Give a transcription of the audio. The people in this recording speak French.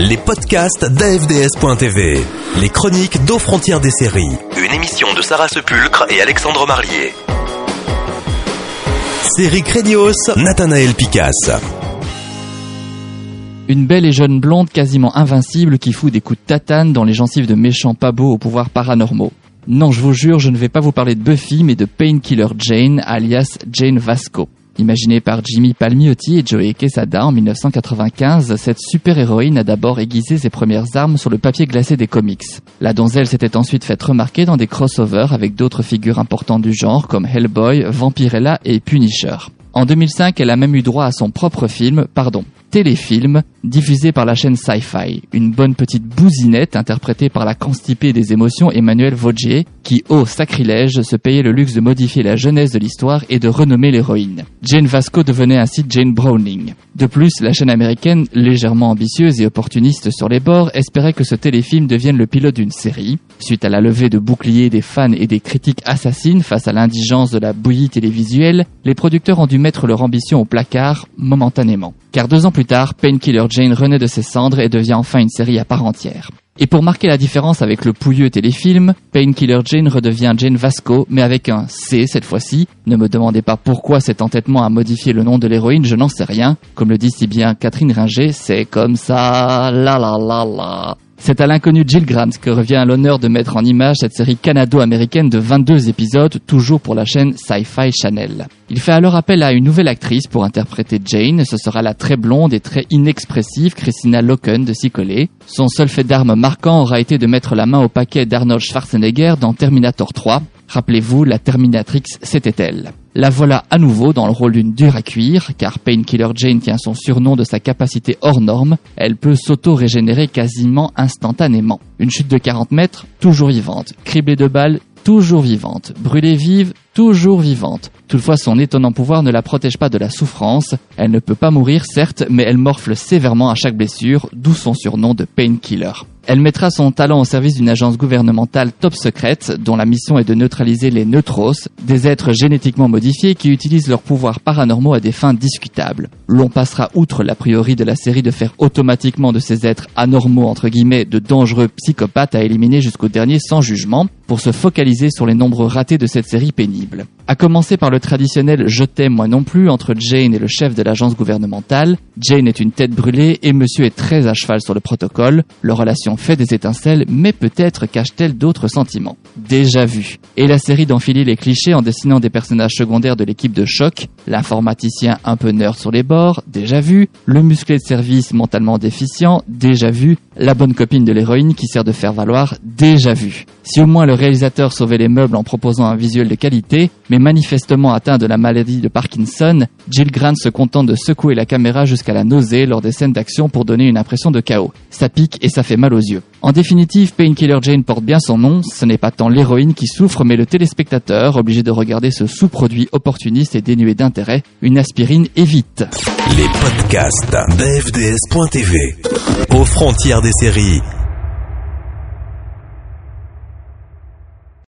les podcasts d'AFDS.tv, les chroniques d'aux frontières des séries. Une émission de Sarah Sepulcre et Alexandre Marlier. Série Crédios, Nathanaël Picasse. Une belle et jeune blonde quasiment invincible qui fout des coups de tatane dans les gencives de méchants pas beaux aux pouvoirs paranormaux. Non, je vous jure, je ne vais pas vous parler de Buffy, mais de Painkiller Jane, alias Jane Vasco. Imaginée par Jimmy Palmiotti et Joey Quesada en 1995, cette super-héroïne a d'abord aiguisé ses premières armes sur le papier glacé des comics. La donzelle s'était ensuite faite remarquer dans des crossovers avec d'autres figures importantes du genre comme Hellboy, Vampirella et Punisher. En 2005, elle a même eu droit à son propre film, pardon, téléfilm diffusé par la chaîne Sci-Fi. Une bonne petite bousinette interprétée par la constipée des émotions Emmanuel Vaugier qui, au sacrilège, se payait le luxe de modifier la jeunesse de l'histoire et de renommer l'héroïne. Jane Vasco devenait ainsi Jane Browning. De plus, la chaîne américaine, légèrement ambitieuse et opportuniste sur les bords, espérait que ce téléfilm devienne le pilote d'une série. Suite à la levée de boucliers des fans et des critiques assassines face à l'indigence de la bouillie télévisuelle, les producteurs ont dû mettre leur ambition au placard momentanément. Car deux ans plus tard, Painkiller Jane renaît de ses cendres et devient enfin une série à part entière. Et pour marquer la différence avec le pouilleux téléfilm, Painkiller Jane redevient Jane Vasco, mais avec un C cette fois-ci. Ne me demandez pas pourquoi cet entêtement a modifié le nom de l'héroïne, je n'en sais rien. Comme le dit si bien Catherine Ringer, c'est comme ça, la la la la. C'est à l'inconnu Jill Grant que revient l'honneur de mettre en image cette série canado-américaine de 22 épisodes, toujours pour la chaîne Sci-Fi Channel. Il fait alors appel à une nouvelle actrice pour interpréter Jane, ce sera la très blonde et très inexpressive Christina Loken de s'y. Son seul fait d'arme marquant aura été de mettre la main au paquet d'Arnold Schwarzenegger dans Terminator 3. Rappelez-vous, la Terminatrix, c'était elle. La voilà à nouveau dans le rôle d'une dure à cuire, car Painkiller Jane tient son surnom de sa capacité hors norme, elle peut s'auto-régénérer quasiment instantanément. Une chute de 40 mètres, toujours vivante. Criblée de balles, toujours vivante. Brûlée vive, toujours vivante. Toutefois, son étonnant pouvoir ne la protège pas de la souffrance. Elle ne peut pas mourir, certes, mais elle morfle sévèrement à chaque blessure, d'où son surnom de Painkiller. Elle mettra son talent au service d'une agence gouvernementale top secrète dont la mission est de neutraliser les neutros, des êtres génétiquement modifiés qui utilisent leurs pouvoirs paranormaux à des fins discutables. L'on passera outre l'a priori de la série de faire automatiquement de ces êtres anormaux entre guillemets de dangereux psychopathes à éliminer jusqu'au dernier sans jugement pour se focaliser sur les nombreux ratés de cette série pénible. À commencer par le traditionnel je t'aime moi non plus entre Jane et le chef de l'agence gouvernementale. Jane est une tête brûlée et monsieur est très à cheval sur le protocole. Leur relation fait des étincelles, mais peut-être cache-t-elle d'autres sentiments. Déjà vu. Et la série d'enfiler les clichés en dessinant des personnages secondaires de l'équipe de choc, l'informaticien un peu nerd sur les bords, déjà vu, le musclé de service mentalement déficient, déjà vu, la bonne copine de l'héroïne qui sert de faire valoir, déjà vu. Si au moins le réalisateur sauvait les meubles en proposant un visuel de qualité, mais manifestement atteint de la maladie de Parkinson, Jill Grant se contente de secouer la caméra jusqu'à la nausée lors des scènes d'action pour donner une impression de chaos. Ça pique et ça fait mal aux yeux. En définitive, Painkiller Jane porte bien son nom, ce n'est pas tant l'héroïne qui souffre, mais le téléspectateur, obligé de regarder ce sous-produit opportuniste et dénué d'intérêt, une aspirine évite. Les podcasts aux frontières des séries.